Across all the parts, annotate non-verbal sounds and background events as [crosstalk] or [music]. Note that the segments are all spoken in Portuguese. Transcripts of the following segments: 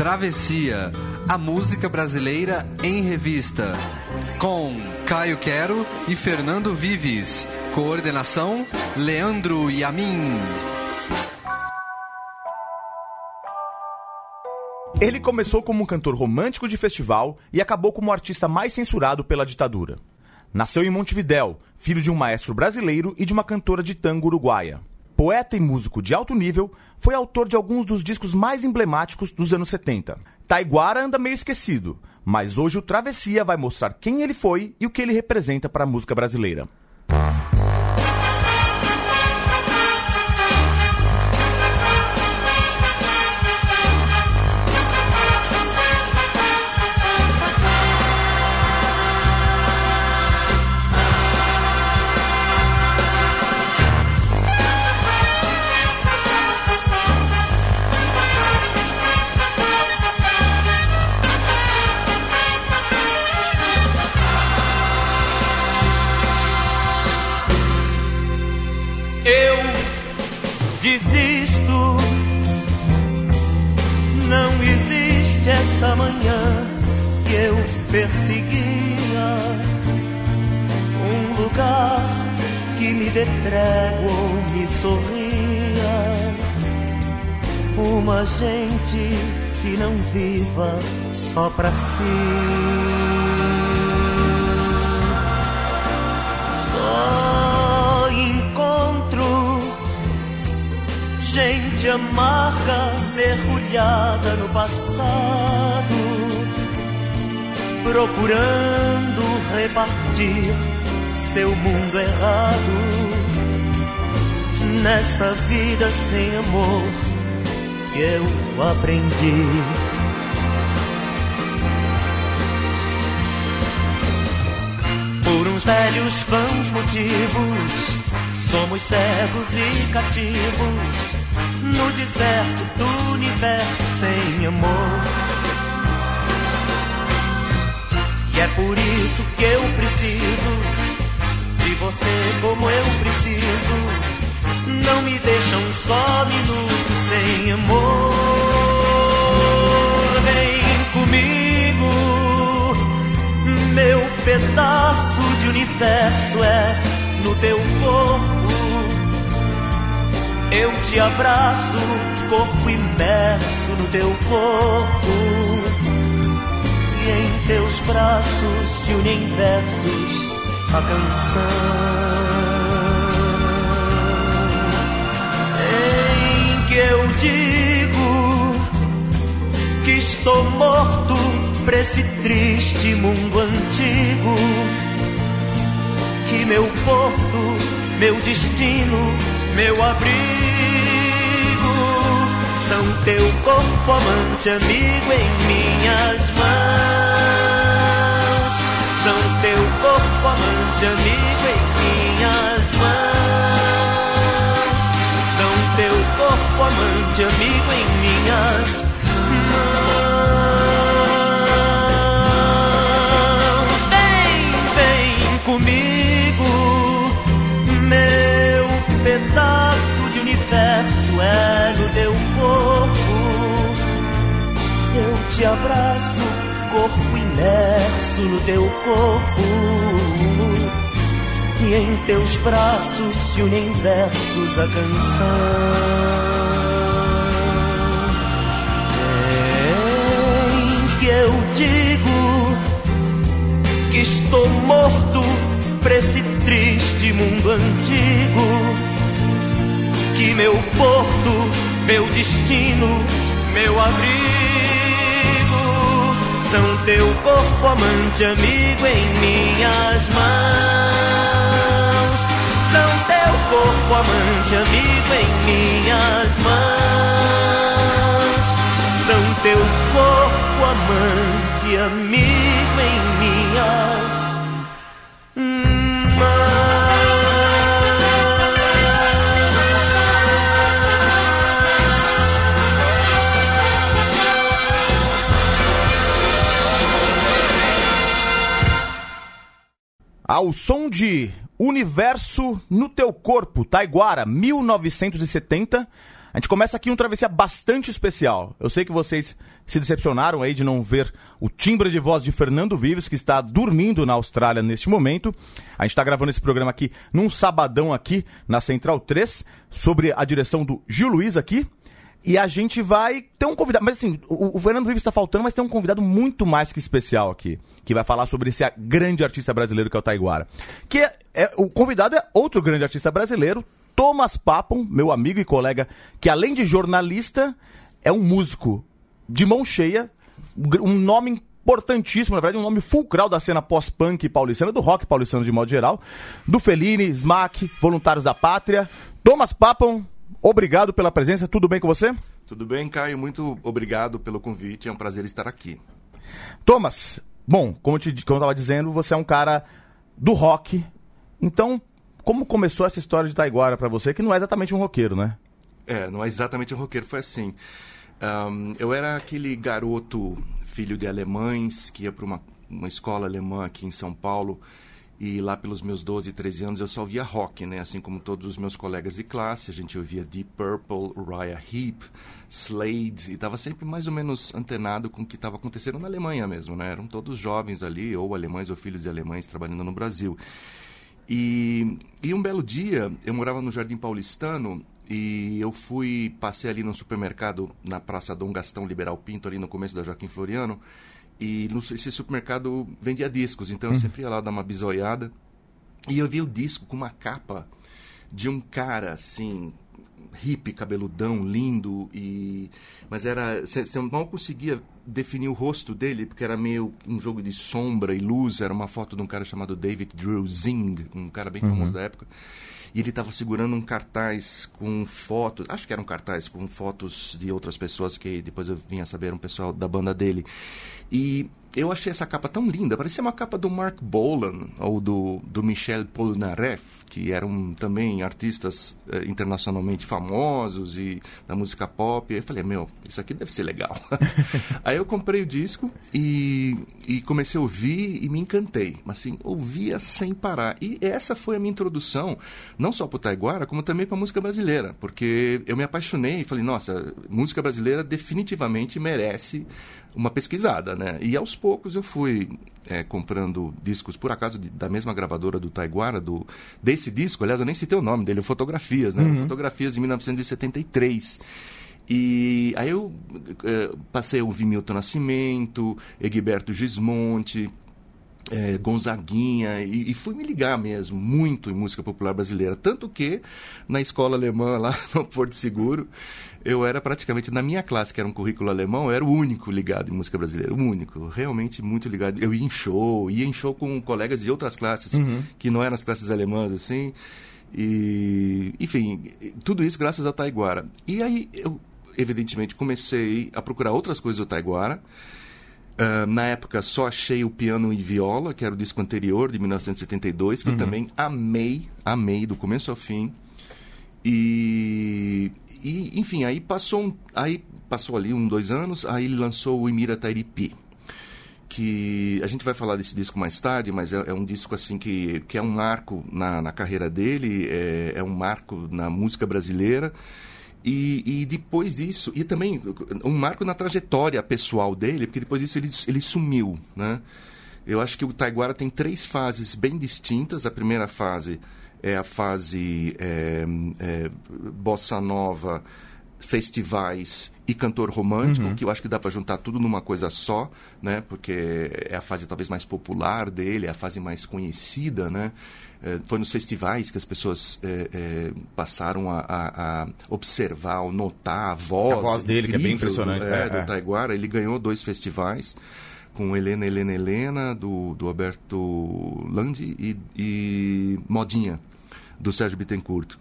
Travessia, a música brasileira em revista. Com Caio Quero e Fernando Vives. Coordenação: Leandro Yamin. Ele começou como um cantor romântico de festival e acabou como o artista mais censurado pela ditadura. Nasceu em Montevidéu, filho de um maestro brasileiro e de uma cantora de tango uruguaia. Poeta e músico de alto nível, foi autor de alguns dos discos mais emblemáticos dos anos 70. Taiguara anda meio esquecido, mas hoje o Travessia vai mostrar quem ele foi e o que ele representa para a música brasileira. Não viva só pra si. gente amarga mergulhada no passado, procurando repartir seu mundo errado nessa vida sem amor eu aprendi. Por uns velhos vãos motivos, somos cegos e cativos no deserto do universo sem amor. E é por isso que eu preciso de você como eu preciso. Não me deixa um só minuto sem amor. Vem comigo, meu pedaço de universo é no teu corpo eu te abraço, corpo imerso no teu corpo. E em teus braços se unem versos a canção. Que eu digo que estou morto pra esse triste mundo antigo. Que meu porto, meu destino, meu abrigo são teu corpo amante, amigo em minhas mãos. São teu corpo amante, amigo em minhas corpo amante, amigo em minhas mãos. Vem, vem comigo, meu pedaço de universo é no teu te abraço, corpo imerso no teu corpo. E em teus braços se unem versos a canção. Em que eu digo que estou morto pra esse triste mundo antigo. Que meu porto, meu destino, meu abrigo são teu corpo amante, amigo em minhas mãos. Corpo amante, amigo em minhas mãos. São teu corpo amante, amigo em minhas Ao som de Universo no Teu Corpo, Taiguara, 1970, A gente começa aqui um travessia bastante especial. Eu sei que vocês se decepcionaram aí de não ver o timbre de voz de Fernando Vives, que está dormindo na Austrália neste momento. A gente está gravando esse programa aqui num sabadão aqui na Central 3, sobre a direção do Gil Luiz aqui. E a gente vai ter um convidado. Mas assim, o, o Fernando Vives está faltando, mas tem um convidado muito mais que especial aqui. Que vai falar sobre esse grande artista brasileiro que é o Taiguara. Que é, é, o convidado é outro grande artista brasileiro, Thomas Papon, meu amigo e colega, que além de jornalista, é um músico de mão cheia, um nome importantíssimo, na verdade, um nome fulcral da cena pós-punk paulistana, do rock paulistano de modo geral, do Fellini, Smack, Voluntários da Pátria. Thomas Papon, obrigado pela presença, tudo bem com você? Tudo bem, Caio, muito obrigado pelo convite, é um prazer estar aqui. Thomas, bom, como eu estava dizendo, você é um cara do rock, então como começou essa história de Taiguara para você, que não é exatamente um roqueiro, né? É, não é exatamente um roqueiro, foi assim. Um, eu era aquele garoto, filho de alemães, que ia para uma, uma escola alemã aqui em São Paulo, e lá pelos meus 12, 13 anos eu só via rock, né? Assim como todos os meus colegas de classe, a gente ouvia Deep Purple, Uriah Heep, Slade, e estava sempre mais ou menos antenado com o que estava acontecendo na Alemanha mesmo, né? Eram todos jovens ali, ou alemães ou filhos de alemães trabalhando no Brasil. E, e um belo dia, eu morava no Jardim Paulistano e eu fui, passei ali no supermercado na Praça Dom Gastão Liberal Pinto, ali no começo da Joaquim Floriano, e no, esse supermercado vendia discos, então eu uhum. sempre ia lá dar uma bisoiada. E eu vi o disco com uma capa de um cara, assim, hippie, cabeludão, lindo, e mas era você mal conseguia definir o rosto dele porque era meio um jogo de sombra e luz. Era uma foto de um cara chamado David Drew Zing, um cara bem uhum. famoso da época. E ele estava segurando um cartaz com fotos, acho que era um cartaz com fotos de outras pessoas que depois eu vinha saber um pessoal da banda dele. E eu achei essa capa tão linda, parecia uma capa do Mark Bolan ou do, do Michel Polnareff que eram também artistas eh, internacionalmente famosos e da música pop. E eu falei, meu, isso aqui deve ser legal. [laughs] [laughs] Aí eu comprei o disco e, e comecei a ouvir e me encantei. Mas assim, ouvia sem parar. E essa foi a minha introdução, não só para o Taiguara, como também para a música brasileira. Porque eu me apaixonei e falei, nossa, música brasileira definitivamente merece uma pesquisada, né? E aos poucos eu fui é, comprando discos, por acaso, de, da mesma gravadora do Taiguara, do, desse disco, aliás, eu nem citei o nome dele, Fotografias, né? Uhum. Fotografias de 1973. E aí eu é, passei a ouvir Milton Nascimento, Egberto Gismonte, é, Gonzaguinha, e, e, fui me ligar mesmo, muito em música popular brasileira. Tanto que, na escola alemã, [laughs] lá no Porto Seguro, eu era praticamente, na minha classe, que era um currículo alemão, eu era o único ligado em música brasileira, o único, realmente muito ligado. Eu ia em show, ia em show com colegas de outras classes, uhum. que não eram as classes alemãs, assim. E, enfim, tudo isso graças ao Taiguara. E aí eu, evidentemente, comecei a procurar outras coisas do Taiguara. Uh, na época só achei o Piano e Viola, que era o disco anterior, de 1972, que uhum. eu também amei, amei do começo ao fim. E, e, enfim, aí passou, um, aí passou ali um, dois anos, aí ele lançou o Imira Tairipi. Que a gente vai falar desse disco mais tarde, mas é, é um disco assim que, que é um marco na, na carreira dele, é, é um marco na música brasileira. E, e, depois disso, e também um marco na trajetória pessoal dele, porque depois disso ele, ele sumiu, né? Eu acho que o Taiguara tem três fases bem distintas. A primeira fase é a fase é, é, bossa nova, festivais e cantor romântico, uhum. que eu acho que dá para juntar tudo numa coisa só, né? Porque é a fase talvez mais popular dele, é a fase mais conhecida, né? É, foi nos festivais que as pessoas é, é, passaram a, a, a, observar, notar a voz, a voz dele, que é bem impressionante. Do, é, do Taiguara. Ele ganhou dois festivais com Helena, Helena, Helena, do, do Alberto Landi e, e Modinha, do Sérgio Bittencourt.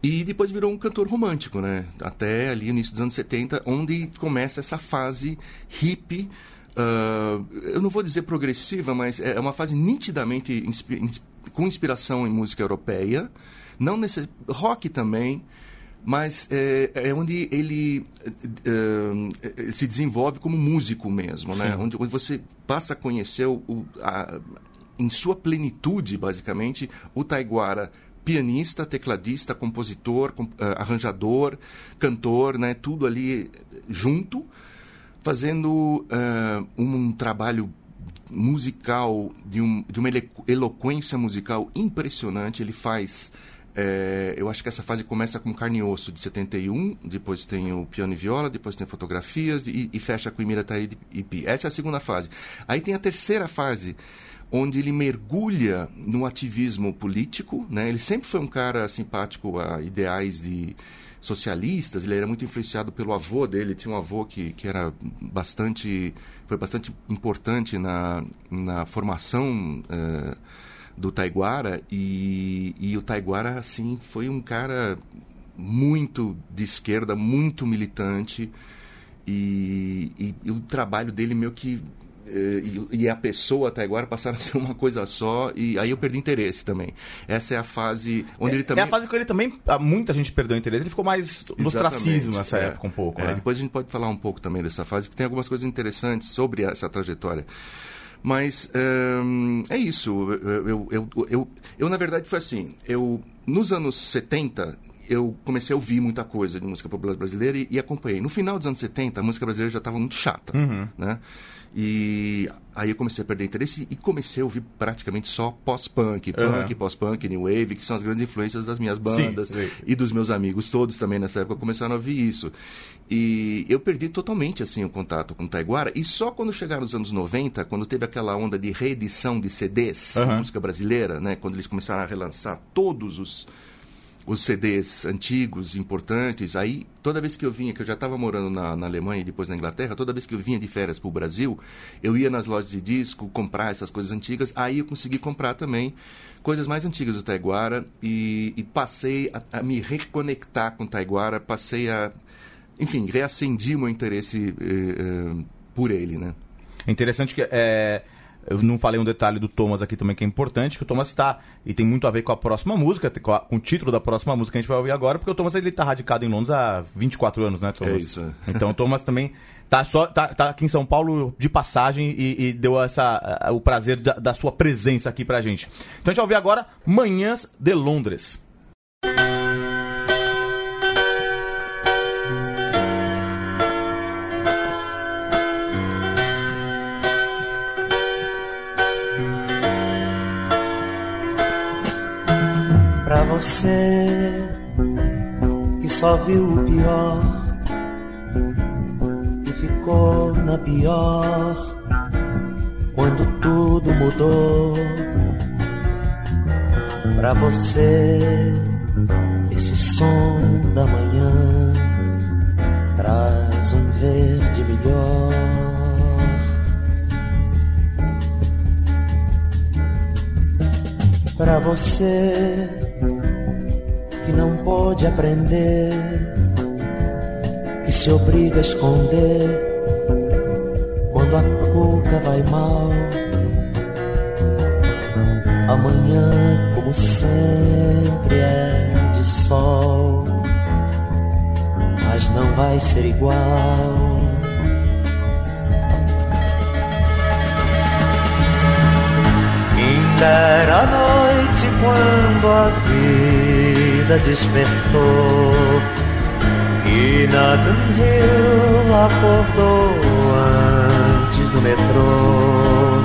E depois virou um cantor romântico, né? Até ali no início dos anos 70, onde começa essa fase hippie, uh, eu não vou dizer progressiva, mas é uma fase nitidamente inspi com inspiração em música europeia, não necess... rock também, mas é, é onde ele, uh, se desenvolve como músico mesmo, né? Onde, onde, você passa a conhecer o, a, em sua plenitude, basicamente, o Taiguara pianista, tecladista, compositor, com, uh, arranjador, cantor, né? Tudo ali junto, fazendo uh, um, trabalho musical de, um, de uma eloquência musical impressionante. Ele faz é, eu acho que essa fase começa com Carne e Osso, de 71, depois tem o Piano e Viola, depois tem Fotografias e, e fecha com Imira Taíde e Pi. Essa é a segunda fase. Aí tem a terceira fase, onde ele mergulha no ativismo político. Né? Ele sempre foi um cara simpático a ideais de socialistas, ele era muito influenciado pelo avô dele, tinha um avô que, que era bastante, foi bastante importante na, na formação... Uh, do Taiguara. E, e o Taiguara assim foi um cara muito de esquerda, muito militante. E, e, e o trabalho dele meio que e, e, a pessoa até agora passaram a ser uma coisa só e aí eu perdi interesse também. Essa é a fase onde é, ele também... É a fase que ele também, muita gente perdeu interesse, ele ficou mais no ostracismo nessa é, época um pouco, é, né? Depois a gente pode falar um pouco também dessa fase, que tem algumas coisas interessantes sobre essa trajetória. Mas um, é isso. Eu, eu, eu, eu, eu, na verdade, foi assim. Eu, nos anos 70, eu comecei a ouvir muita coisa de música popular brasileira e, e acompanhei. No final dos anos 70, a música brasileira já estava muito chata, uhum. né? E aí eu comecei a perder interesse e comecei a ouvir praticamente só pós-punk, punk, uhum. pós-punk, new wave, que são as grandes influências das minhas bandas sim, sim. e dos meus amigos todos também nessa época começaram a ouvir isso. E eu perdi totalmente assim o contato com o Taiguara e só quando chegaram os anos 90, quando teve aquela onda de reedição de CDs uhum. música brasileira, né, quando eles começaram a relançar todos os os CDs antigos, importantes. Aí, toda vez que eu vinha, que eu já estava morando na, na, Alemanha e depois na Inglaterra, toda vez que eu vinha de férias para o Brasil, eu ia nas lojas de disco comprar essas coisas antigas. Aí eu consegui comprar também coisas mais antigas do Taiguara e, e passei a, a, me reconectar com o Taiguara, passei a, enfim, reacendi o meu interesse eh, eh, por ele, né? É interessante que é, eu não falei um detalhe do Thomas aqui também que é importante, que o Thomas está, e tem muito a ver com a próxima música, com, a, com, o título da próxima música que a gente vai ouvir agora, porque o Thomas ele está radicado em Londres há 24 anos, né, Thomas? É isso. É. [laughs] Então o Thomas também tá, só, tá, tá aqui em São Paulo de passagem e, e deu essa, o prazer da, da, sua presença aqui pra gente. Então a gente vai ouvir agora Manhãs de Londres. Você que só viu o pior e ficou na pior quando tudo mudou. Pra você, esse som da manhã traz um verde melhor. Pra você que não pode aprender, que se obriga a esconder quando a cuca vai mal. Amanhã, como sempre, é de sol, mas não vai ser igual. Vida despertou. E Nathan Hill acordou antes do metrô.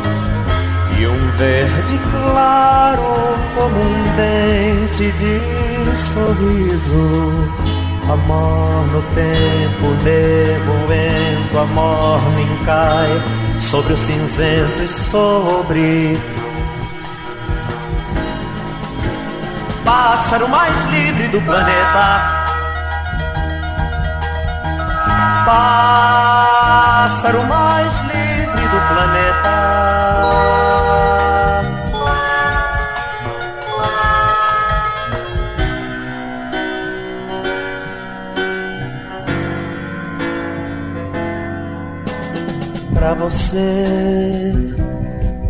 E um verde claro como um dente de sorriso. Amor no tempo nevoento amor me cai sobre o cinzento e sobre pássaro mais livre do planeta. Pássaro mais livre do planeta. Pra você,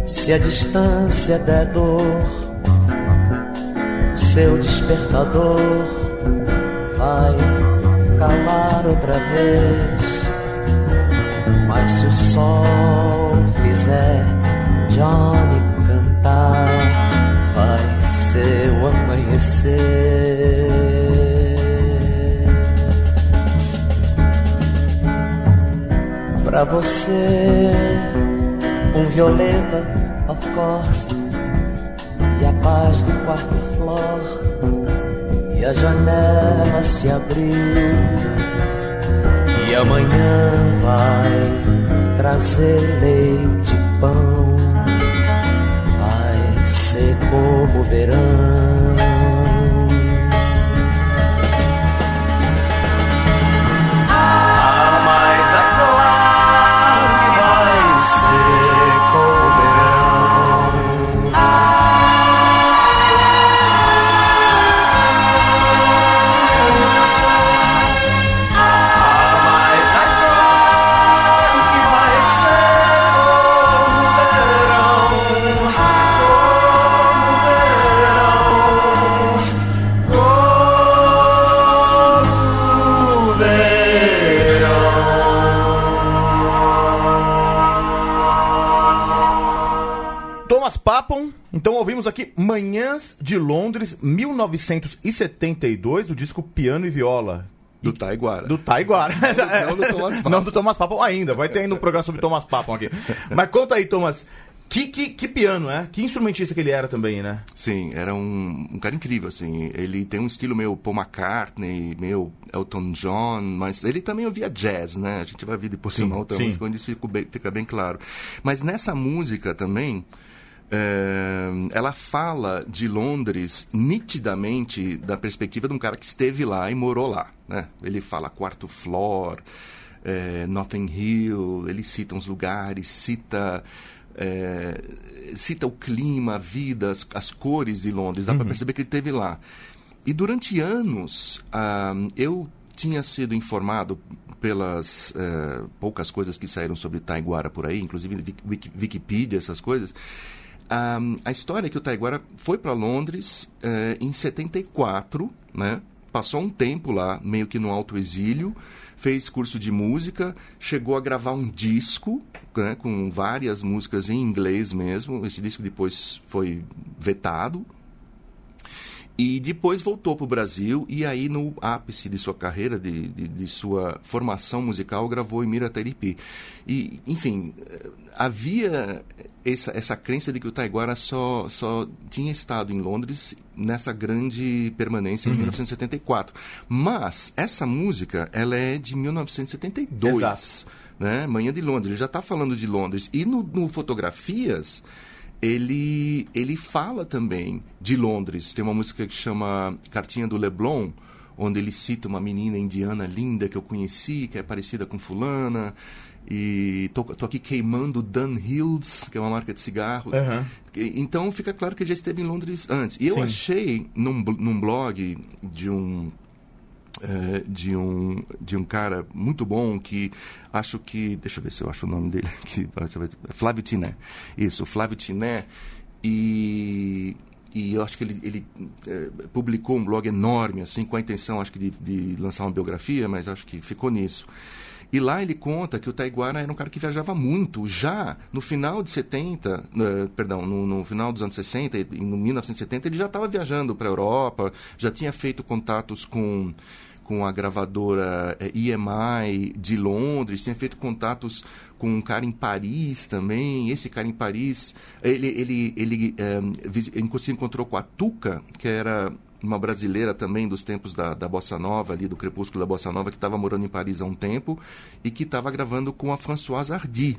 se a distância der dor seu despertador vai calar outra vez. Mas se o sol fizer Johnny cantar, vai ser o amanhecer. Pra você, um violeta, of course, e a paz do quarto flor, e a janela se abrir, e amanhã vai trazer leite e pão, vai ser como o verão. Thomas Papon, então ouvimos aqui Manhãs de Londres, 1972, do disco Piano e Viola. Do Taiguara. Do Taiguara. não do Thomas [laughs] Papon. Não do Thomas Papon ainda, vai ter ainda um programa sobre Thomas Papon aqui. Mas conta aí, Thomas, que, que, que piano, né? Que instrumentista que ele era também, né? Sim, era um, um cara incrível, assim. Ele tem um estilo meio Paul McCartney, meio Elton John, mas ele também ouvia jazz, né? A gente vai ver depois Sim, uma outra sim. música onde isso fica bem, fica bem claro. Mas nessa música também, é, ela fala de Londres nitidamente da perspectiva de um cara que esteve lá e morou lá, né? Ele fala quarto floor, é, Notting Hill, ele cita uns lugares, cita é, cita o clima, a vida, as, as cores de Londres, dá para perceber que ele esteve lá. E durante anos, ah, eu tinha sido informado pelas eh, poucas coisas que saíram sobre Taiguara por aí, inclusive Wiki- Wiki- Wikipedia, essas coisas. Ah, a história é que o Taiguara foi para Londres eh, em 74, né? Passou um tempo lá, meio que no alto exílio, fez curso de música, chegou a gravar um disco né, com várias músicas em inglês mesmo. Esse disco depois foi vetado, e depois voltou para o Brasil e aí no ápice de sua carreira, de, de, de sua formação musical, gravou Emira Taripi. E, enfim, eh, havia essa, essa crença de que o Taiguara só, só tinha estado em Londres nessa grande permanência em 1974. Mas essa música, ela é de 1972 Exato. né? Manhã de Londres. Ele já está falando de Londres. E no, no Fotografias, ele, ele fala também de Londres. Tem uma música que chama Cartinha do Leblon, onde ele cita uma menina indiana linda que eu conheci, que é parecida com fulana. E tô, tô aqui queimando Dunhills, que é uma marca de cigarro. Que- Então fica claro que ele já esteve em Londres antes. E eu Sim. achei num, num blog de um eh, de um de um cara muito bom que acho que deixa eu ver se eu acho o nome dele aqui [laughs] Flávio Tiné. Isso Flávio Tiné. E e eu acho que ele, ele eh, publicou um blog enorme assim com a intenção acho que de, de lançar uma biografia mas acho que ficou nisso. E lá ele conta que o Taiguara era um cara que viajava muito. Já no final de 70, eh, perdão, no, no final dos anos 60, e no 1970, ele já estava viajando para a Europa, já tinha feito contatos com, com a gravadora eh, EMI de Londres, tinha feito contatos com um cara em Paris também. Esse cara em Paris, ele, ele, ele eh, ele se encontrou com a Tuca, que era uma brasileira também dos tempos da, da Bossa Nova, ali do crepúsculo da Bossa Nova, que estava morando em Paris há um tempo e que estava gravando com a Françoise Hardy.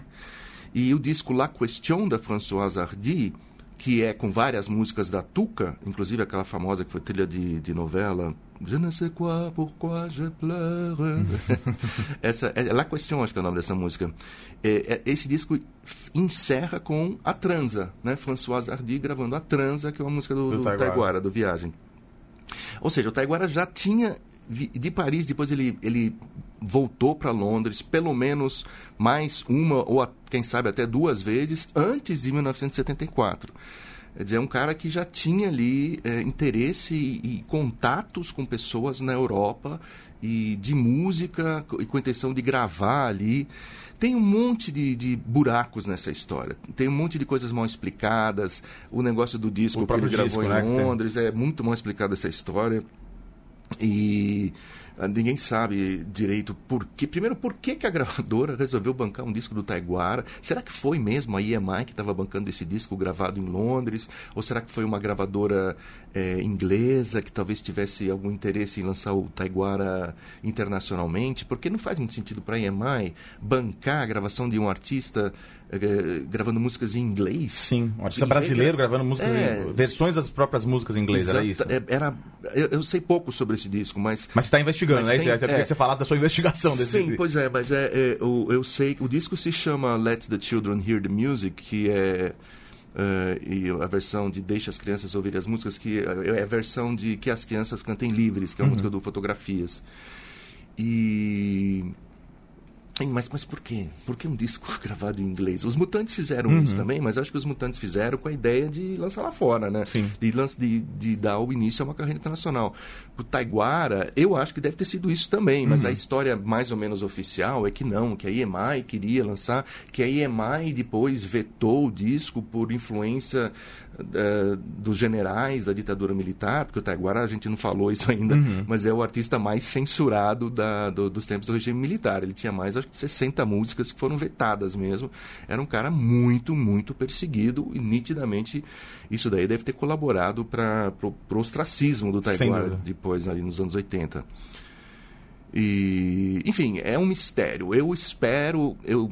E o disco La Question da Françoise Hardy, que é com várias músicas da Tuca, inclusive aquela famosa que foi trilha de, de novela Je ne sais quoi, pourquoi je pleure. [laughs] Essa, é La Question, acho que é o nome dessa música. É, é, esse disco encerra com A Transa, né? Françoise Hardy gravando A Transa, que é uma música do, Do do Taiguara. Taiguara, do Viagem. Ou seja, o Taiguara já tinha de Paris, depois ele, ele voltou para Londres, pelo menos mais uma ou a- quem sabe até duas vezes antes de 1974. Quer dizer, é um cara que já tinha ali é, interesse e, e, contatos com pessoas na Europa e de música e com a intenção de gravar ali. Tem um monte de, de, buracos nessa história. Tem um monte de coisas mal explicadas. O negócio do disco que ele gravou disco, em né, Londres é muito mal explicada essa história. E ninguém sabe direito por que. Primeiro, por que, que a gravadora resolveu bancar um disco do Taiguara? Será que foi mesmo a EMI que estava bancando esse disco gravado em Londres? Ou será que foi uma gravadora é, inglesa que talvez tivesse algum interesse em lançar o Taiguara internacionalmente? Porque não faz muito sentido para a EMI bancar a gravação de um artista gravando músicas em inglês. Sim, um artista brasileiro gravando músicas é, em, versões das próprias músicas em inglês, era isso? É, era, eu, eu, sei pouco sobre esse disco, mas... Mas está investigando, né? Tem, é, você falar da sua investigação desse Sim, pois é, mas é, é, eu, eu sei que o disco se chama Let the Children Hear the Music, que é... E a versão de Deixa as Crianças Ouvir as Músicas, que é a versão de Que as Crianças Cantem Livres, que é a uhum. música do Fotografias. E mas, mas por quê? Por que um disco [laughs] gravado em inglês? Os Mutantes fizeram uhum. isso também, mas eu acho que os Mutantes fizeram com a ideia de lançar lá fora, né? Sim. De, de, de dar o início a uma carreira internacional. O Taiguara, eu acho que deve ter sido isso também, mas uhum. a história mais ou menos oficial é que não, que a EMI queria lançar, que a EMI depois vetou o disco por influência uh, dos generais da ditadura militar, porque o Taiguara a gente não falou isso ainda, uhum. mas é o artista mais censurado da, do, dos tempos do regime militar. Ele tinha mais, acho que 60 músicas que foram vetadas mesmo. Era um cara muito, muito perseguido e nitidamente isso daí deve ter colaborado para o ostracismo do Taiguara depois, ali nos anos 80. E, enfim, é um mistério. Eu espero, eu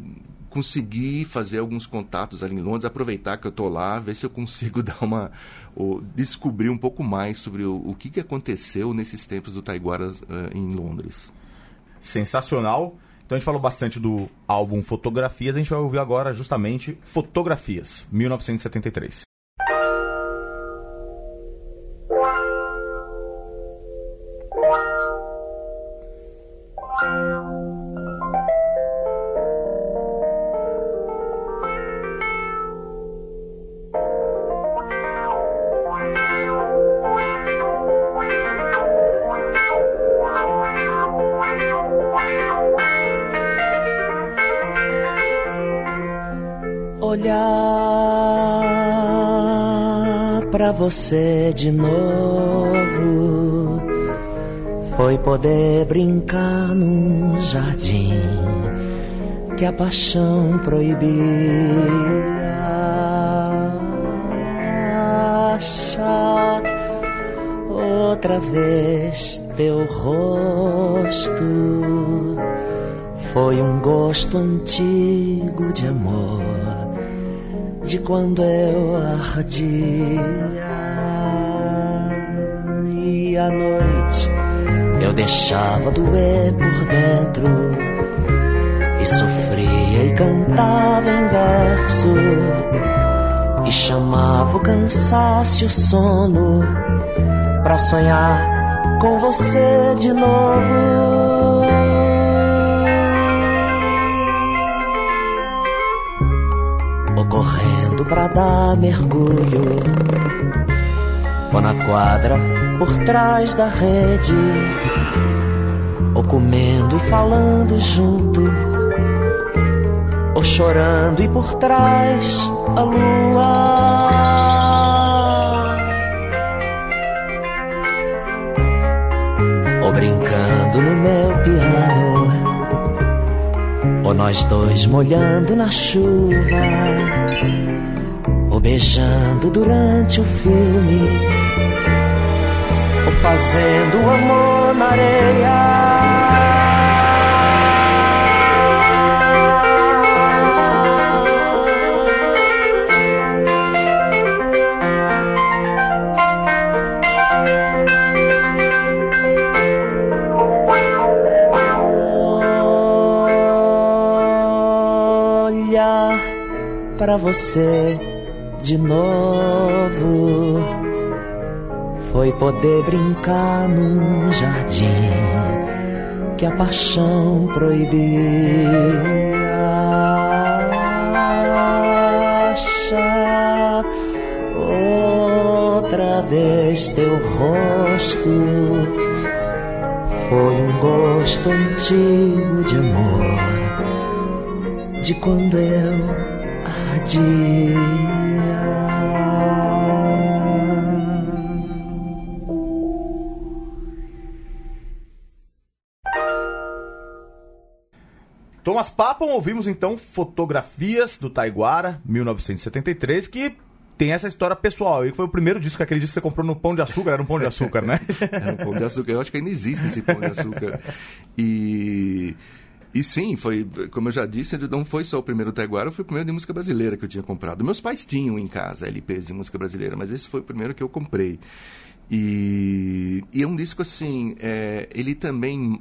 consegui fazer alguns contatos ali em Londres, aproveitar que eu estou lá, ver se eu consigo [laughs] dar uma descobrir um pouco mais sobre o, o que, que aconteceu nesses tempos do Taiguara uh, em Londres. Sensacional. Então a gente falou bastante do álbum Fotografias, a gente vai ouvir agora justamente Fotografias, 1973. Você de novo foi poder brincar num jardim que a paixão proibia. Achar outra vez teu rosto foi um gosto antigo de amor de quando eu ardia noite eu deixava doer por dentro e sofria e cantava em verso e chamava o cansaço e o sono pra sonhar com você de novo. Ocorrendo pra dar mergulho, ou na quadra por trás da rede, ou comendo e falando junto, ou chorando e por trás a lua. Ou brincando no meu piano, ou nós dois molhando na chuva, ou beijando durante o filme fazendo amor na areia. Para você de novo foi poder brincar num jardim que a paixão proibia. Achar primeira vez teu rosto foi um gosto antigo de amor, de quando eu ardia. Thomas Papon, ouvimos então fotografias do Taiguara, 1973, que tem essa história pessoal aí, que foi o primeiro disco, aquele disco que você comprou no Pão de Açúcar, era um Pão de Açúcar, né? [laughs] era um Pão de Açúcar, eu acho que ainda existe esse Pão de Açúcar. E... E sim, foi, como eu já disse, não foi só o primeiro Taiguara, foi o primeiro de música brasileira que eu tinha comprado. Meus pais tinham em casa LPs de música brasileira, mas esse foi o primeiro que eu comprei. E, e é um disco assim, é, ele também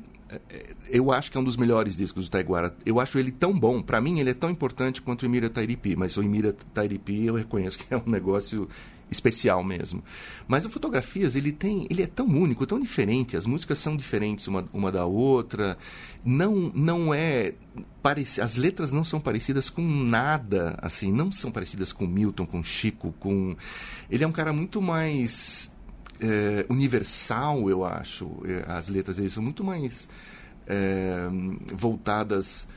eu acho que é um dos melhores discos do Taiguara. Eu acho ele tão bom, para mim ele é tão importante quanto o Imira Tairipi, mas o Imira Tairipi eu reconheço que é um negócio especial mesmo. Mas o Fotografias, ele tem, ele é tão único, tão diferente, as músicas são diferentes uma, uma da outra. Não não é pareci, as letras não são parecidas com nada, assim, não são parecidas com Milton, com Chico, com ele é um cara muito mais é, universal, eu acho. É, as letras dele são muito mais é, voltadas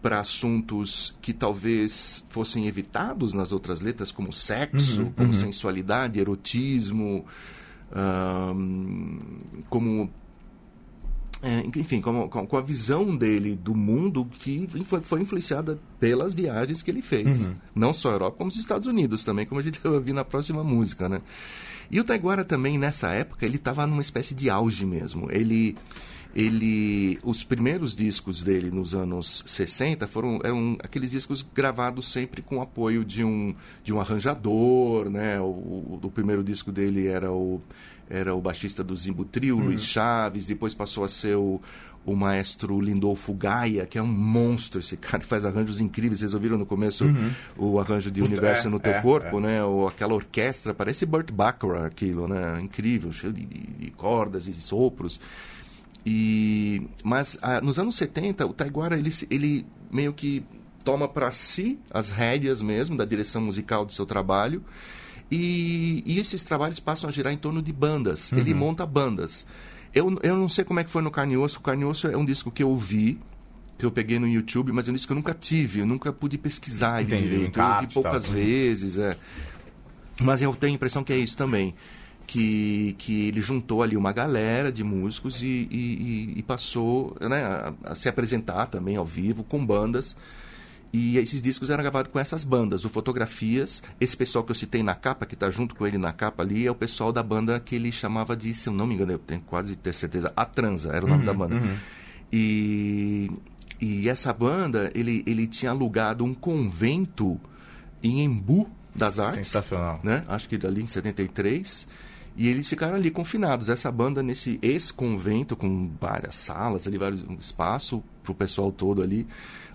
para assuntos que talvez fossem evitados nas outras letras, como sexo, uhum, como uhum. sensualidade, erotismo, como é, enfim, com, com, com, a visão dele do mundo que foi, foi influenciada pelas viagens que ele fez. Uhum. Não só a Europa, como os Estados Unidos também, como a gente [laughs] vai ouvir na próxima música, né? E o Taiguara também, nessa época, ele estava numa espécie de auge mesmo. Ele ele os primeiros discos dele nos anos 60 foram eram aqueles discos gravados sempre com o apoio de um de um arranjador né o, o primeiro disco dele era o era o baixista do Zimbo Trio, uhum. Luiz Chaves, depois passou a ser o, o maestro Lindolfo Gaia, que é um monstro, esse cara faz arranjos incríveis. Vocês ouviram no começo uhum. o arranjo de Universo é, no Teu é, Corpo, é. né? Ou aquela orquestra, parece Burt Bacharach aquilo, né? Incrível, cheio de, de, de cordas e sopros. E, mas ah, nos anos 70, o Taiguara, ele, ele meio que toma para si as rédeas mesmo da direção musical do seu trabalho. E, e, esses trabalhos passam a girar em torno de bandas. Uhum. Ele monta bandas. Eu, eu não sei como é que foi no Carne e Osso. O Carne e Osso é um disco que eu ouvi, que eu peguei no YouTube, mas é um disco que eu nunca tive, eu nunca pude pesquisar ele direito. Eu ouvi poucas tal. vezes, é. Mas eu tenho a impressão que é isso também. Que, que ele juntou ali uma galera de músicos e, e, e passou né, a, a se apresentar também ao vivo com bandas. E esses discos eram gravados com essas bandas, o Fotografias. Esse pessoal que eu citei na capa, que está junto com ele na capa ali, é o pessoal da banda que ele chamava de, se eu não me engano, eu tenho quase ter certeza, A Transa era o nome uhum, da banda. Uhum. E, e essa banda, ele, ele tinha alugado um convento em Embu das Artes. Sensacional. Né? Acho que ali em 73. E eles ficaram ali confinados. Essa banda nesse ex-convento, com várias salas ali, vários um espaço para o pessoal todo ali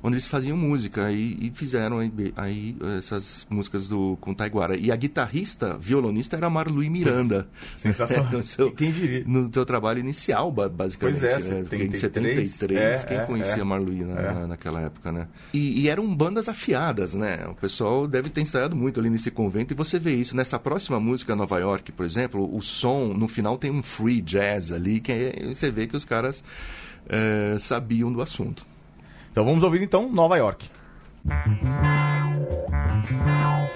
onde eles faziam música e, e fizeram aí, aí, essas músicas do, com Taiguara. E a guitarrista, violonista era Marluí Miranda. [laughs] Sensacional. [laughs] no seu, Quem diria? No seu trabalho inicial, basicamente. Pois é, né? 73, em 73. É, quem é, conhecia é, Marluí na, é. naquela época, né? E, e, eram bandas afiadas, né? O pessoal deve ter ensaiado muito ali nesse convento. E você vê isso nessa próxima música, Nova York, por exemplo, o som, no final tem um free jazz ali, que é, você vê que os caras é, sabiam do assunto. Então vamos ouvir então Nova York.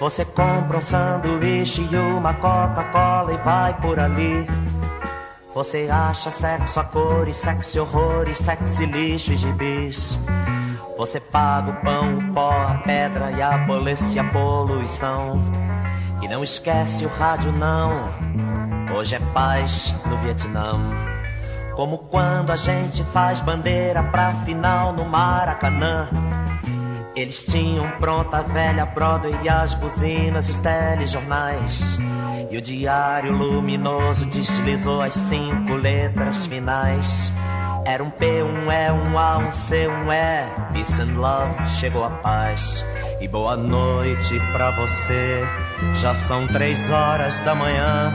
Você compra um sanduíche e uma Coca-Cola e vai por ali. Você acha sexo a cores, sexo horrores, sexy lixo e gibis. Você paga o pão, o pó, a pedra e a polícia a poluição. E não esquece o rádio não, hoje é paz no Vietnã. Como quando a gente faz bandeira pra final no Maracanã. Eles tinham pronta a velha Broadway as buzinas os telejornais. E o diário luminoso deslizou as cinco letras finais. Era um P, um E, um A, um C, um E. Peace and love, chegou a paz. E boa noite pra você. Já são três horas da manhã.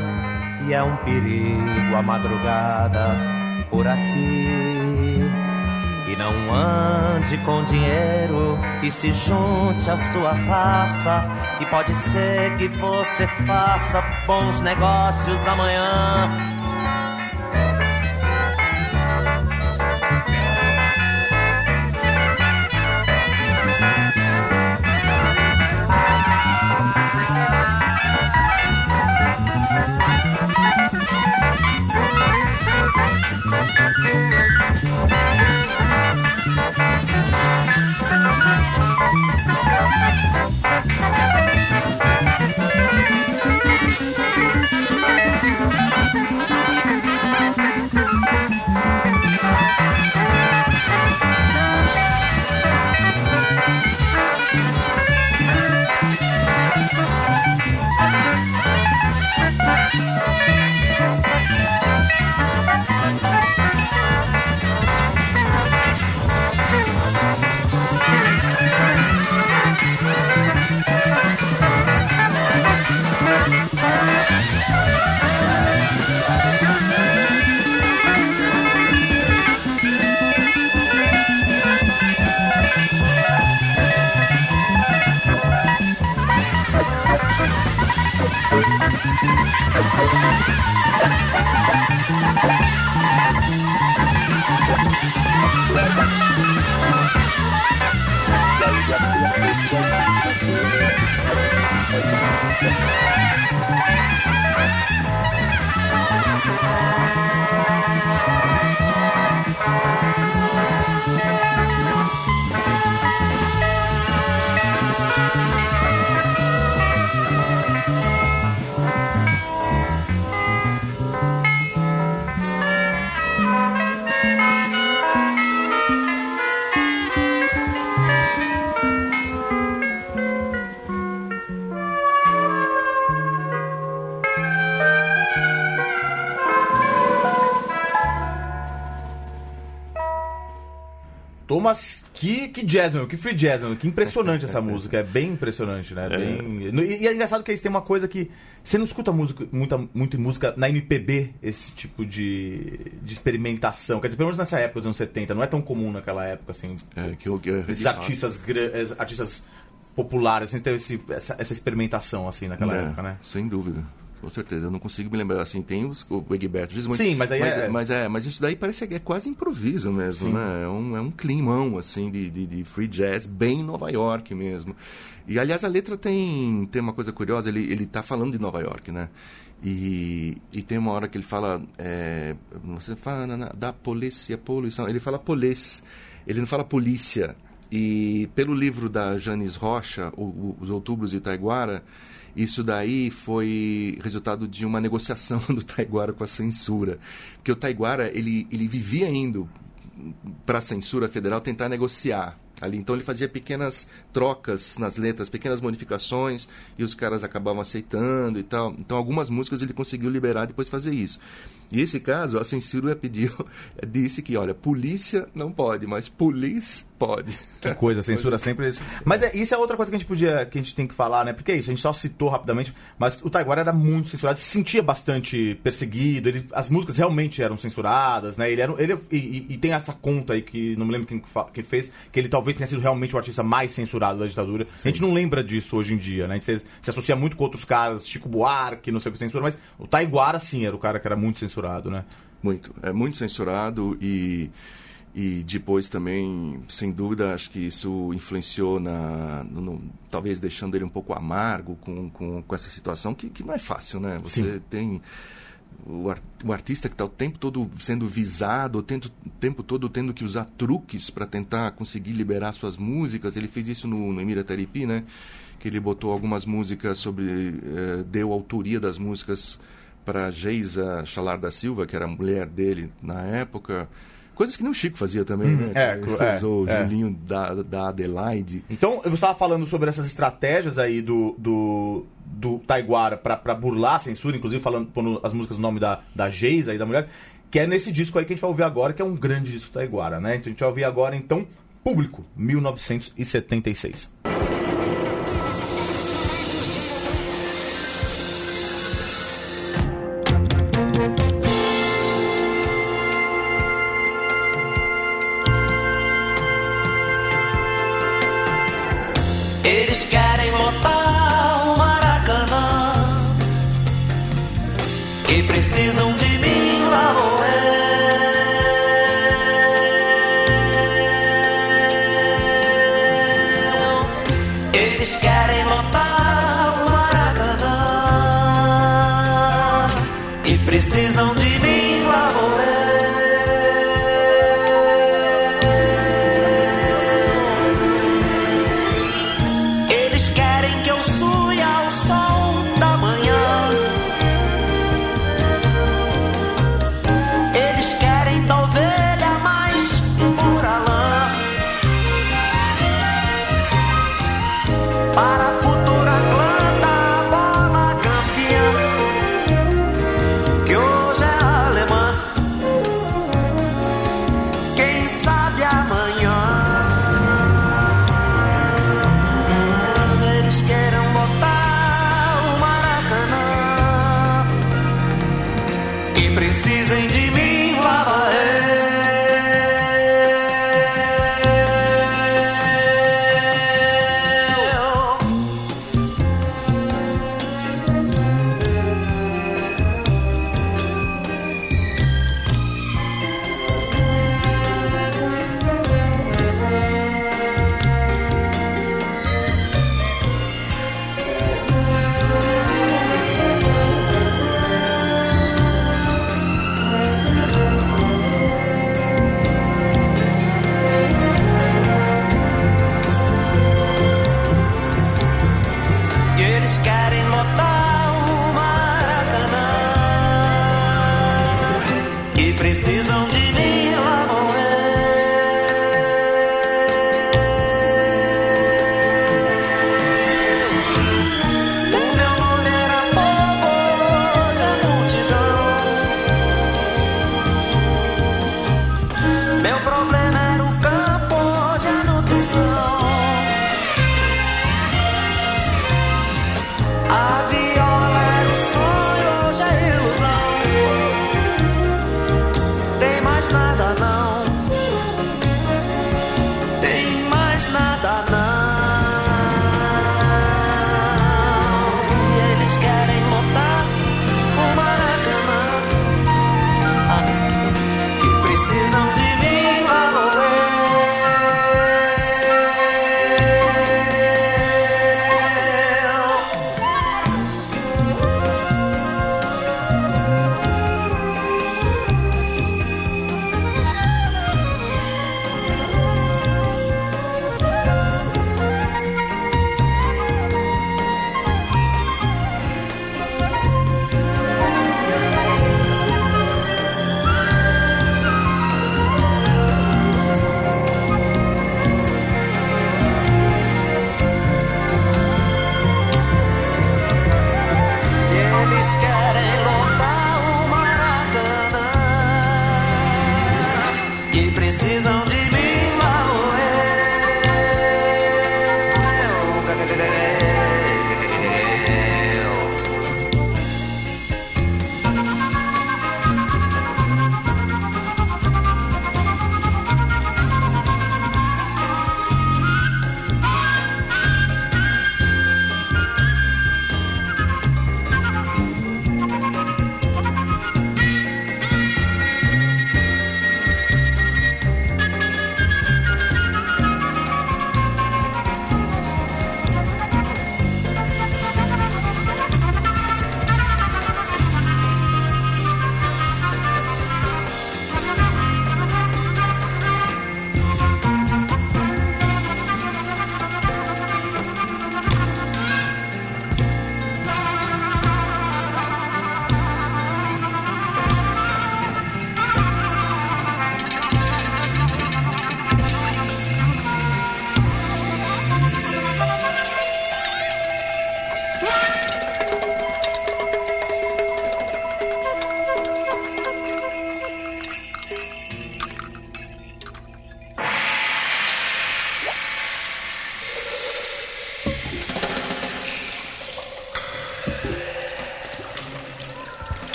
E é um perigo a madrugada por aqui. E não ande com dinheiro e se junte à sua raça. E pode ser que você faça bons negócios amanhã. Que, que jazz, meu, que free jazz, meu, que impressionante essa [laughs] música, é bem impressionante, né? Bem... E, e é engraçado que aí tem uma coisa que você não escuta música, muita, muito música na MPB, esse tipo de, de experimentação. Quer dizer, pelo menos nessa época dos anos 70, não é tão comum naquela época, assim. É, que eu, que eu, esses artistas, artistas populares, assim, ter esse, essa, essa experimentação, assim, naquela É, época, né? Sem dúvida. Com certeza, eu não consigo me lembrar. Assim, tem os, o Egberto Gismonte. Sim, mas aí mas é- Mas, é, mas isso daí parece que é quase improviso mesmo, né? É um, é um climão, assim, de, de, de free jazz, bem Nova York mesmo. E, aliás, a letra tem, tem uma coisa curiosa, ele, ele tá falando de Nova York, né? E, e tem uma hora que ele fala, é, você fala na- da polícia, poluição, ele fala police, ele não fala polícia. E pelo livro da Janis Rocha, o- o- Os Outubros de Taiguara, isso daí foi resultado de uma negociação [laughs] do Taiguara com a censura. Porque o Taiguara, ele, ele vivia indo para a censura federal tentar negociar ali. Então ele fazia pequenas trocas nas letras, pequenas modificações, e os caras acabavam aceitando e tal. Então algumas músicas ele conseguiu liberar depois de fazer isso. E esse caso, a censura pediu, [laughs] disse que, olha, polícia não pode, mas police pode. Que coisa, [laughs] censura sempre é isso. Mas é, isso é outra coisa que a gente podia, que a gente tem que falar, né? Porque é isso, a gente só citou rapidamente, mas o Taiguara era muito censurado, se sentia bastante perseguido, ele- as músicas realmente eram censuradas, né? Ele era, ele, e, e- tem essa conta aí que não me lembro quem, quem fez, que ele talvez tenha sido realmente o artista mais censurado da ditadura. A gente não lembra disso hoje em dia, né? A gente se, se associa muito com outros caras, Chico Buarque, não sei o que censura, mas o Taiguara sim era o cara que era muito censurado, né? Muito. É muito censurado e, e depois também, sem dúvida, acho que isso influenciou na. no- talvez deixando ele um pouco amargo com, com, com essa situação, que, que não é fácil, né? Você Sim. tem. O, ar- o artista que está o tempo todo sendo visado, o tempo, o tempo todo tendo que usar truques para tentar conseguir liberar suas músicas. Ele fez isso no, no Emira Taripi, né? Que ele botou algumas músicas sobre. eh, deu autoria das músicas para Geisa Chalar da Silva, que era a mulher dele na época. Coisas que nem o Chico fazia também, né? é, é, o é. Julinho da, da Adelaide. Então, eu estava falando sobre essas estratégias aí do, do, do Taiguara pra burlar a censura, inclusive falando pondo as músicas no nome da, da Geisa aí, da mulher, que é nesse disco aí que a gente vai ouvir agora, que é um grande disco do Taiguara, né? Então a gente vai ouvir agora, então, Público, 1976.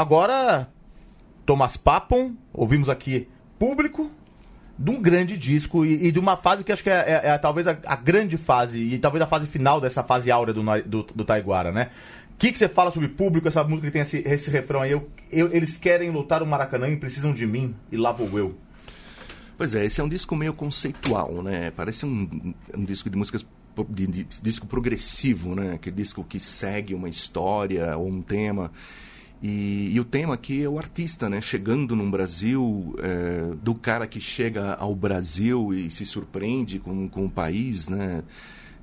Então agora, Thomas Papon, ouvimos aqui público, de um grande disco e, e de uma fase que acho que é, é- é talvez a, a grande fase e talvez a fase final dessa fase áurea do, do, do Taiguara, né? O que, que você fala sobre público, essa música que tem esse, esse refrão aí? Eu, eu- eles querem lutar o Maracanã e precisam de mim, e lá vou eu. Pois é, esse é um disco meio conceitual, né? Parece um, um disco de músicas de, de- disco progressivo, né? Aquele disco que segue uma história ou um tema. E, e o tema aqui é o artista, né? Chegando num Brasil, é, do cara que chega ao Brasil e se surpreende com, com o país, né?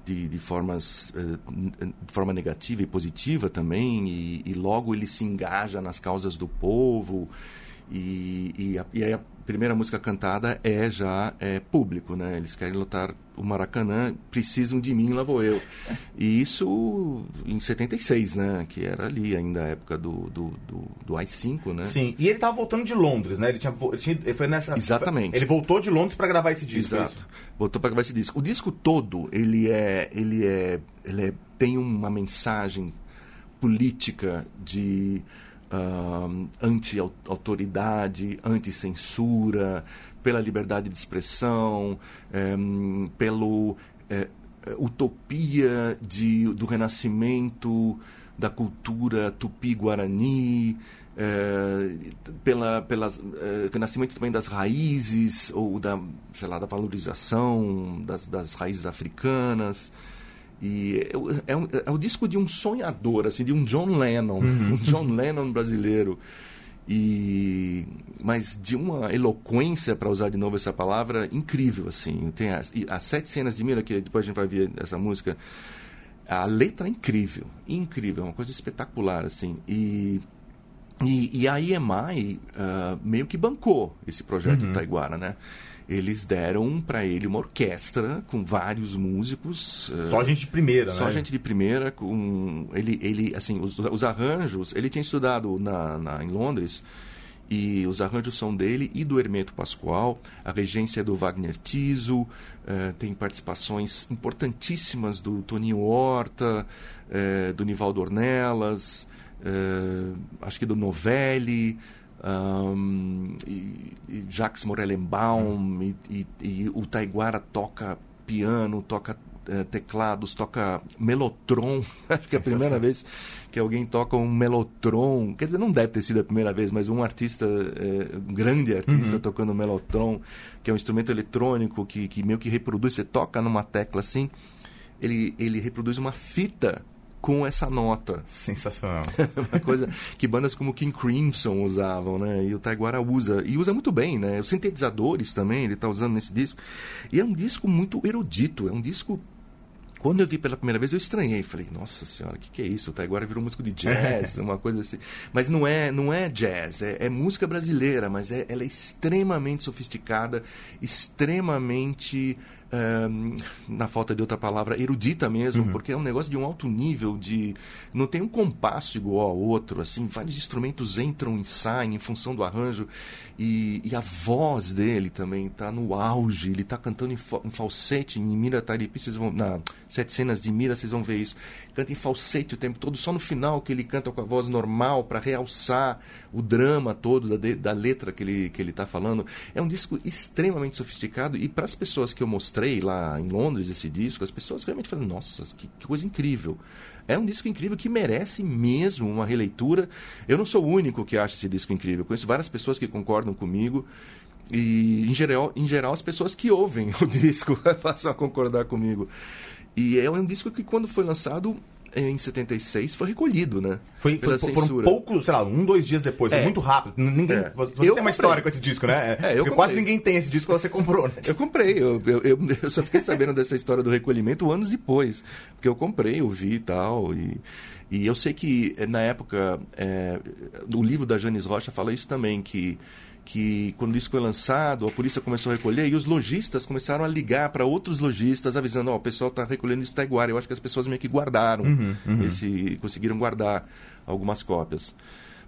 De, de formas n- de forma negativa e positiva também e, e logo ele se engaja nas causas do povo e, e, a, e a primeira música cantada é já é público, né? Eles querem lutar o Maracanã, precisam de mim, lá vou eu. E isso em 76, né? Que era ali ainda a época do, do, do, do AI-5, né? Sim, e ele tava voltando de Londres, né? Ele, tinha, ele, tinha- ele foi nessa. Exatamente. Ele voltou de Londres pra gravar esse disco. é Exato. Voltou para gravar esse disco. O disco todo, ele é, ele é, ele é, tem uma mensagem política de ahn, anti-autoridade, anti-censura, pela liberdade de expressão, em, pelo eh, eh, utopia de, do renascimento da cultura tupi-guarani, eh, pela pelas eh, renascimento também das raízes ou da sei lá da valorização das, das raízes africanas e é, o- um, é o disco de um sonhador assim de um John Lennon [laughs] um John Lennon brasileiro e mas de uma eloquência para usar de novo essa palavra incrível assim tem as, as sete cenas de Mira que depois a gente vai ver essa música a letra é incrível, incrível, é uma coisa espetacular, assim. E, e, e a EMI ah, meio que bancou esse projeto do Taiguara, né? Eles deram para ele uma orquestra com vários músicos. ah, Só gente de primeira, só né? gente de primeira, com ele, ele assim, os, os arranjos, ele tinha estudado na, na- em Londres e os arranjos são dele e do Hermeto Pascoal, a regência é do Wagner Tiso, eh, tem participações importantíssimas do Toninho Horta, eh, do Nivaldo Ornelas, eh, acho que do Novelli, ahn, e, e Jacques Morellenbaum, e, e- e o Taiguara toca piano, toca eh, teclados, toca melotron. [laughs] Acho que é a primeira vez que alguém toca um melotron. Quer dizer, não deve ter sido a primeira vez, mas um artista, eh, um grande artista tocando melotron, que é um instrumento eletrônico que, que meio que reproduz, você toca numa tecla assim, ele, ele reproduz uma fita com essa nota. Sensacional. [laughs] Uma coisa que bandas como King Crimson usavam, né? E o Taiguara usa. E usa muito bem, né? Os sintetizadores também, ele tá usando nesse disco. E é um disco muito erudito, é um disco. Quando eu vi pela primeira vez, eu estranhei. Falei, nossa senhora, o que, que é isso? O Taiguara virou músico de jazz, [laughs] uma coisa assim. Mas não é, não é jazz, é, é música brasileira, mas é, ela é extremamente sofisticada, extremamente. Ahn, na falta de outra palavra, erudita mesmo, porque é um negócio de um alto nível, de não tem um compasso igual ao outro, assim, vários instrumentos entram e saem em função do arranjo, e, e a voz dele também está no auge, ele está cantando em, fa- em falsete, em Mira Taripi, vocês vão, na Sete Cenas de Mira, vocês vão ver isso, canta em falsete o tempo todo, só no final que ele canta com a voz normal, para realçar o drama todo da, de- da letra que ele que ele está falando, é um disco extremamente sofisticado, e para as pessoas que eu mostrei lá em Londres esse disco, as pessoas realmente falam, nossa, que, que coisa incrível. É um disco incrível que merece mesmo uma releitura. Eu não sou o único que acha esse disco incrível. Conheço várias pessoas que concordam comigo. E, em geral, em geral as pessoas que ouvem [laughs] o disco [laughs] passam a concordar comigo. E é um disco que, quando foi lançado em 76, foi recolhido, né? Foi, foi, foram poucos, sei lá, um, dois dias depois. Foi É. muito rápido. Ninguém, É. Você Eu tem uma comprei. história com esse disco, né? [laughs] É, eu quase ninguém tem esse disco, você comprou, né? Eu comprei, eu, eu, eu, [laughs] eu só fiquei sabendo dessa história do recolhimento anos depois. Porque eu comprei, eu vi e tal. E, e eu sei que eh, na época, é, o livro da Janis Rocha fala isso também, que, que quando isso foi lançado, a polícia começou a recolher e os lojistas começaram a ligar para outros lojistas avisando, ó, o pessoal está recolhendo isso Taiguara. Eu acho que as pessoas meio que guardaram, esse, conseguiram guardar algumas cópias.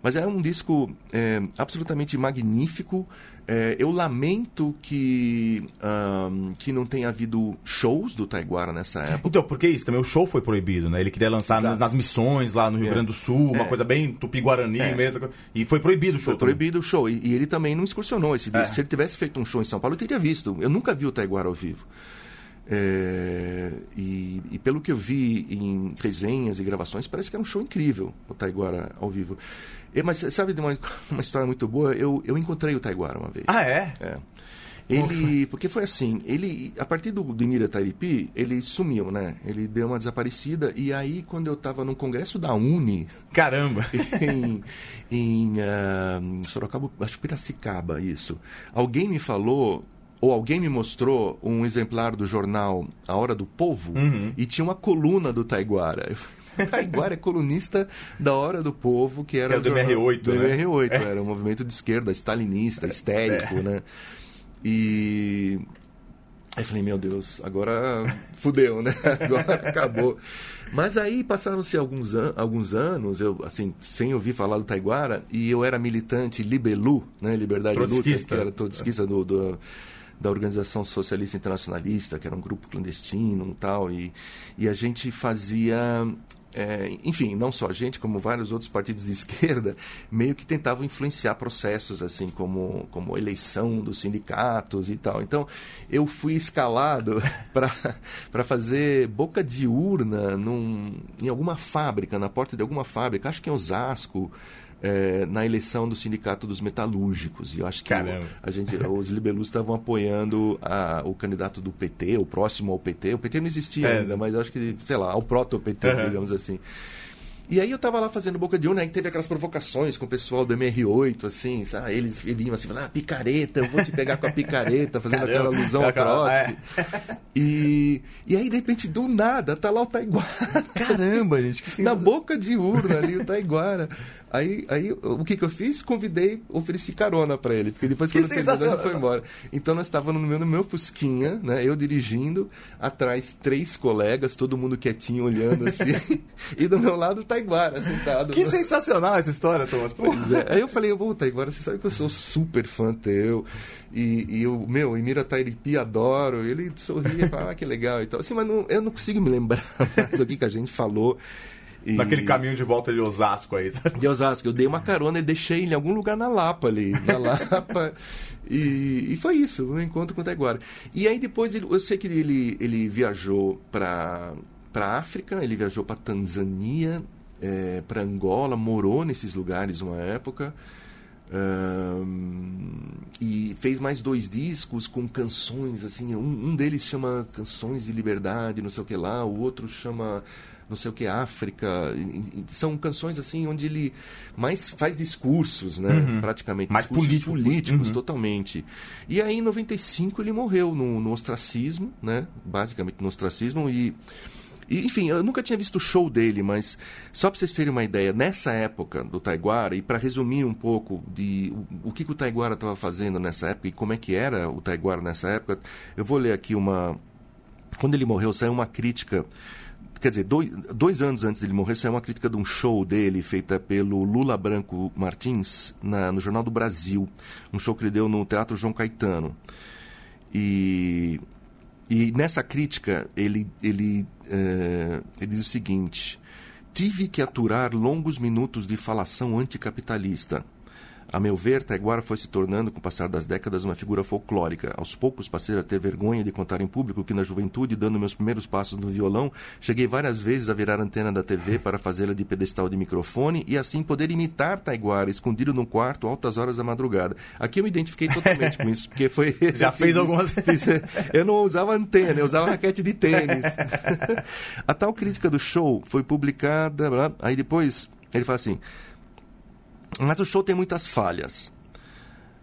Mas é um disco é, absolutamente magnífico. É, eu lamento que, um, que não tenha havido shows do Taiguara nessa época. Então, porque isso? Também o show foi proibido, né? Ele queria lançar nas, nas, missões lá no Rio é. Grande do Sul, uma é. coisa bem tupi-guarani é. mesmo. E foi proibido o show. Foi também. proibido o show. E, e, ele também não excursionou esse disco. É. Se ele tivesse feito um show em São Paulo, eu teria visto. Eu nunca vi o Taiguara ao vivo. É, e, e, pelo que eu vi em resenhas e gravações, parece que era um show incrível o Taiguara ao vivo. E, mas sabe de uma, [laughs] uma história muito boa? Eu, eu encontrei o Taiguara uma vez. Ah, é? É. Ele, porque foi assim, ele, a partir do, do Imira Tairipi, ele sumiu, né? Ele deu uma desaparecida e aí quando eu estava no congresso da Uni... Caramba! [laughs] Em, em uh, Sorocaba, acho Piracicaba, isso. Alguém me falou ou alguém me mostrou um exemplar do jornal A Hora do Povo uhum. e tinha uma coluna do Taiguara. [laughs] Taiguara é colunista da Hora do Povo, que era que o do MR8, do né? MR8, é. era um movimento de esquerda, stalinista, é. histérico, é. né? E aí falei, meu Deus, agora fudeu, né? [laughs] Agora acabou. Mas aí passaram-se alguns, an alguns anos, eu assim, sem ouvir falar do Taiguara, e eu era militante Libelu, né? Liberdade Luta, que era trotskista do, do da Organização Socialista Internacionalista, que era um grupo clandestino e tal, e, e a gente fazia é, enfim, não só a gente, como vários outros partidos de [laughs] esquerda, meio que tentavam influenciar processos, assim, como, como eleição dos sindicatos e tal. Então, eu fui escalado [laughs] para fazer boca de urna num, em alguma fábrica, na porta de alguma fábrica, acho que em Osasco, é, na eleição do Sindicato dos Metalúrgicos. E eu acho que o, a gente, os libelus estavam apoiando a, o candidato do PT, o próximo ao PT. O PT não existia é. ainda, mas acho que, sei lá, ao proto-PT, uhum. digamos assim. E aí eu tava lá fazendo boca de urna, aí teve aquelas provocações com o pessoal do MR8, assim, sabe? Eles vinham assim, ah, picareta, eu vou te pegar com a picareta, fazendo Caramba, aquela alusão ao Trotsky. É. E, e aí, de repente, do nada, tá lá o Taiguara. Caramba, gente, que Na boca de urna ali, o Taiguara. Aí, aí o que, que eu fiz? Convidei, ofereci carona para ele, porque depois que, ele terminou, ele foi embora. Então nós estávamos no meu, no meu Fusquinha, né? Eu dirigindo, atrás três colegas, todo mundo quietinho olhando assim, [laughs] e do meu lado o Taiguara sentado. Que sensacional essa história, Thomas. Pois é. Aí eu falei, ô Taiguara, você sabe que eu sou super fã teu, e, e eu, meu, Emira Tairipi adoro, ele sorria e fala, ah, que legal e tal. Assim, mas não, eu não consigo me lembrar [laughs] mais o que, que a gente falou. E... Naquele caminho de volta de Osasco aí. De Osasco. Eu dei uma carona e deixei ele em algum lugar na Lapa ali. Na [laughs] Lapa. e, e foi isso, o um encontro com o Taiguara. E aí depois, ele, eu sei que ele, ele viajou para para África, ele viajou para Tanzânia, é, para Angola, morou nesses lugares uma época. Um, e fez mais dois discos com canções assim um, um deles chama canções de liberdade não sei o que lá o outro chama não sei o que, África. São canções assim onde ele mais faz discursos, né? Uhum. Praticamente. Mais político. políticos, uhum. totalmente. E aí em 95 ele morreu no, no ostracismo, né? Basicamente no ostracismo e. E, enfim, eu nunca tinha visto o show dele, mas só para vocês terem uma ideia, nessa época do Taiguara, e para resumir um pouco de o, o que, que o Taiguara estava fazendo nessa época e como é que era o Taiguara nessa época, eu vou ler aqui uma. Quando ele morreu, saiu uma crítica quer dizer, dois, dois anos antes dele morrer, saiu uma crítica de um show dele feita pelo Lula Branco Martins na, no Jornal do Brasil. Um show que ele deu no Teatro João Caetano. E, e nessa crítica, ele, ele, é, ele diz o seguinte: Tive que aturar longos minutos de falação anticapitalista a meu ver, Taiguara foi se tornando, com o passar das décadas, uma figura folclórica. Aos poucos passei a ter vergonha de contar em público que, na juventude, dando meus primeiros passos no violão, cheguei várias vezes a virar a antena da TV para fazê-la de pedestal de microfone e assim poder imitar Taiguara, escondido num quarto, altas horas da madrugada. Aqui eu me identifiquei totalmente com isso, porque foi. [laughs] Já fez algumas. [laughs] Fiz, eu não usava antena, eu usava raquete de tênis. [laughs] a tal crítica do show foi publicada. Aí depois ele fala assim. Mas o show tem muitas falhas.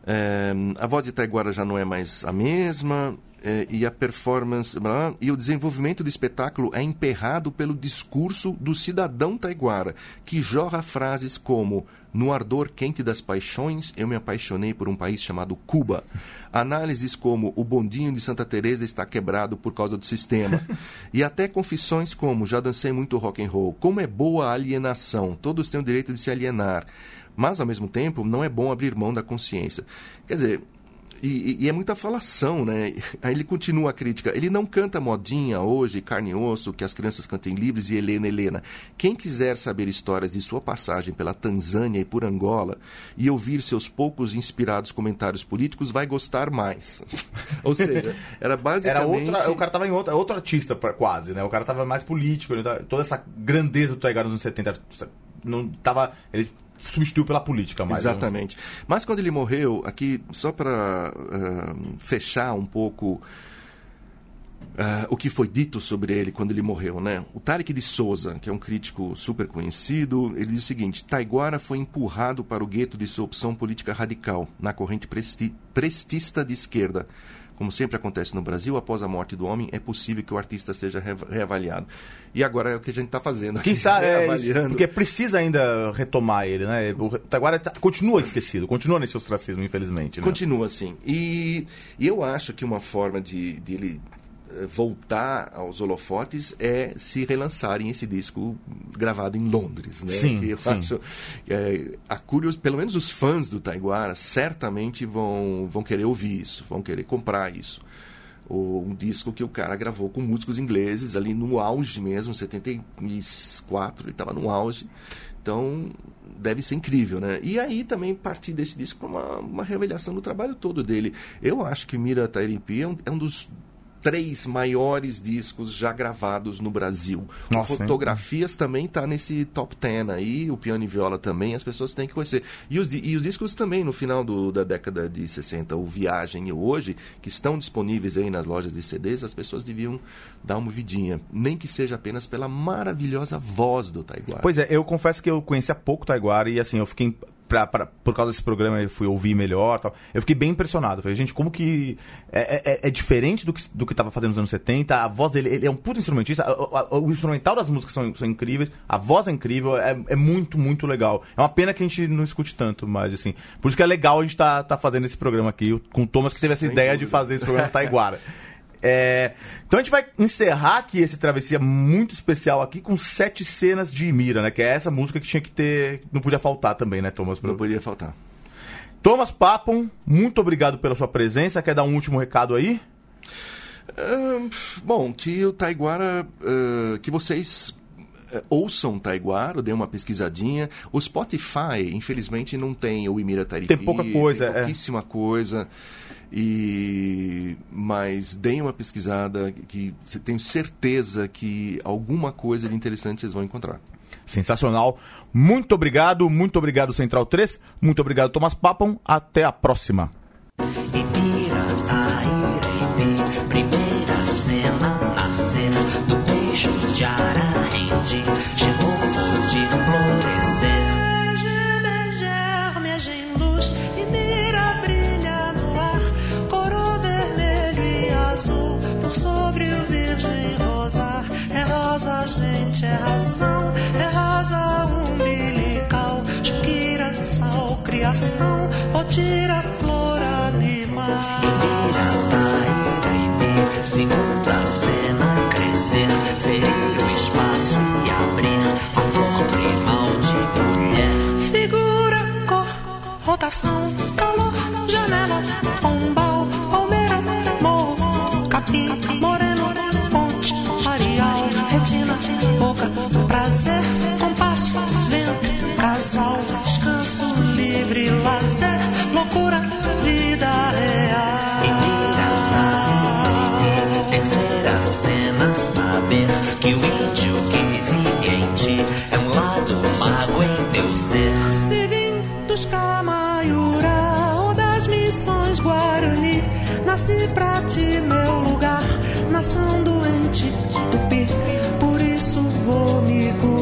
É, a voz de Taiguara já não é mais a mesma, é, e a performance. Blá, e o desenvolvimento do espetáculo é emperrado pelo discurso do cidadão taiguara, que jorra frases como: No ardor quente das paixões, eu me apaixonei por um país chamado Cuba. Análises como: O bondinho de Santa Teresa está quebrado por causa do sistema. [laughs] e até confissões como: Já dancei muito rock and roll. Como é boa a alienação, todos têm o direito de se alienar Mas, ao mesmo tempo, não é bom abrir mão da consciência. Quer dizer, e, e, é muita falação, né? [laughs] Aí ele continua a crítica. Ele não canta modinha hoje, carne e osso, que as crianças cantem livres e Helena, Helena. Quem quiser saber histórias de sua passagem pela Tanzânia e por Angola e ouvir seus poucos inspirados comentários políticos, vai gostar mais. [laughs] Ou seja, [laughs] era basicamente... Era outra, o cara estava em outra, outro artista, quase, né? O cara estava mais político, toda essa grandeza do Taigara nos anos 70 não tava... Ele substituiu pela política mais. Né? Exatamente. Mas quando ele morreu, aqui, só para uh, fechar um pouco. Uh, o que foi dito sobre ele quando ele morreu, né? O Tarek de Souza, que é um crítico super conhecido, ele diz o seguinte: Taiguara foi empurrado para o gueto de sua opção política radical, na corrente presti prestista de esquerda, como sempre acontece no Brasil, após a morte do homem, é possível que o artista seja reavaliado. E agora é o que a gente está fazendo. Quem é isso, porque precisa ainda retomar ele, né? Agora tá, continua esquecido, continua nesse ostracismo, infelizmente. Né? Continua, sim. E, e, eu acho que uma forma de, de ele voltar aos holofotes é se relançarem esse disco gravado em Londres, né? Sim, que eu sim. acho é, a pelo menos os fãs do Taiguara certamente vão vão querer ouvir isso, vão querer comprar isso. O, um disco que o cara gravou com músicos ingleses ali no auge mesmo, 74, ele estava no auge. Então, deve ser incrível, né? E aí também partir desse disco para uma, uma revelação do trabalho todo dele. Eu acho que Mira Tairipi é um, é um dos três maiores discos já gravados no Brasil. Nossa, Fotografias hein? também está nesse top 10 aí, o piano e viola também, as pessoas têm que conhecer. E os, e os discos também, no final do, da década de 60, o Viagem e o Hoje, que estão disponíveis aí nas lojas de CDs, as pessoas deviam dar uma vidinha. Nem que seja apenas pela maravilhosa voz do Taiguara. Pois é, eu confesso que eu conheci há pouco Taiguara e assim, eu fiquei pra, pra, por causa desse programa eu fui ouvir melhor tal. Eu fiquei bem impressionado. Falei, gente, como que é, é, é diferente do que, do que tava fazendo nos anos 70. A voz dele, ele é um puto instrumentista. O instrumental das músicas são, são, incríveis. A voz é incrível. É, é, muito, muito legal. É uma pena que a gente não escute tanto, mas assim. Por isso que é legal a gente tá, tá fazendo esse programa aqui com o Thomas que teve essa Sem ideia dúvida. de fazer esse programa Taiguara. [laughs] É, então a gente vai encerrar aqui esse travessia muito especial aqui com sete cenas de Mira, né? Que é essa música que tinha que ter. Não podia faltar também, né, Thomas? Não podia faltar. Thomas Papon, muito obrigado pela sua presença. Quer dar um último recado aí? Uh, bom, que o Taiguara. Uh, que vocês uh, ouçam Taiguara, dê uma pesquisadinha. O Spotify, infelizmente, não tem o Imira Taripi. Tem pouca coisa, tem pouquíssima é. coisa. E mas deem uma pesquisada que tenho certeza que alguma coisa de interessante vocês vão encontrar. Sensacional. Muito obrigado, muito obrigado Central 3, muito obrigado Thomas Papam. Até a próxima. Criação, potira, flor, animal. Segunda cena, crescer, ferir o espaço e abrir a flor primal de mulher. Figura, cor, rotação, calor, loucura, vida real. Terceira cena, saber que o índio que vive em ti é um lado mago em teu ser. Se vim dos Camaiura ou das missões Guarani, nasci pra ti, meu lugar, nação doente, tupi. Por isso vou me curar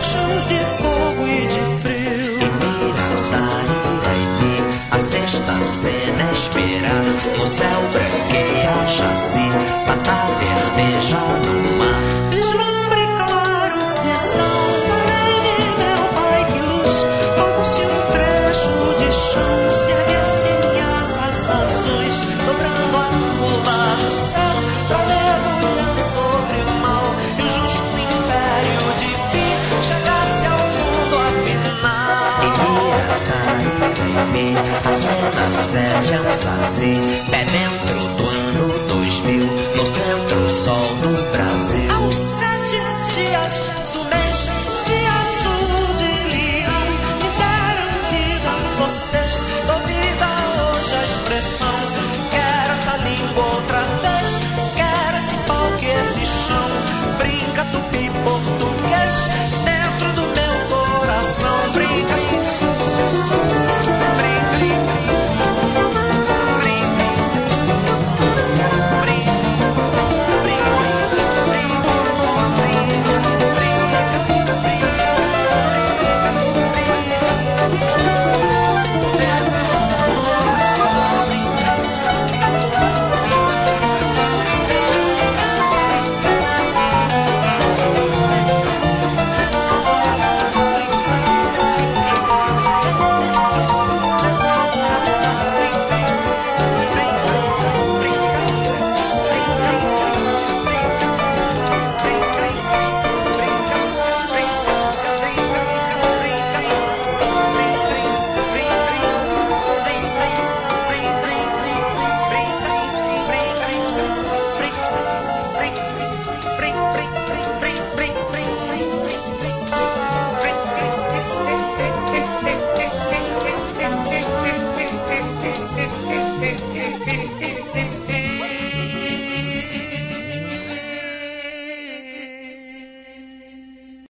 por chãos de fogo e de frio. E mira a sexta cena é esperar. No céu branqueia chassi, pata verdeja no mar. Sérgio é um saci, bebendo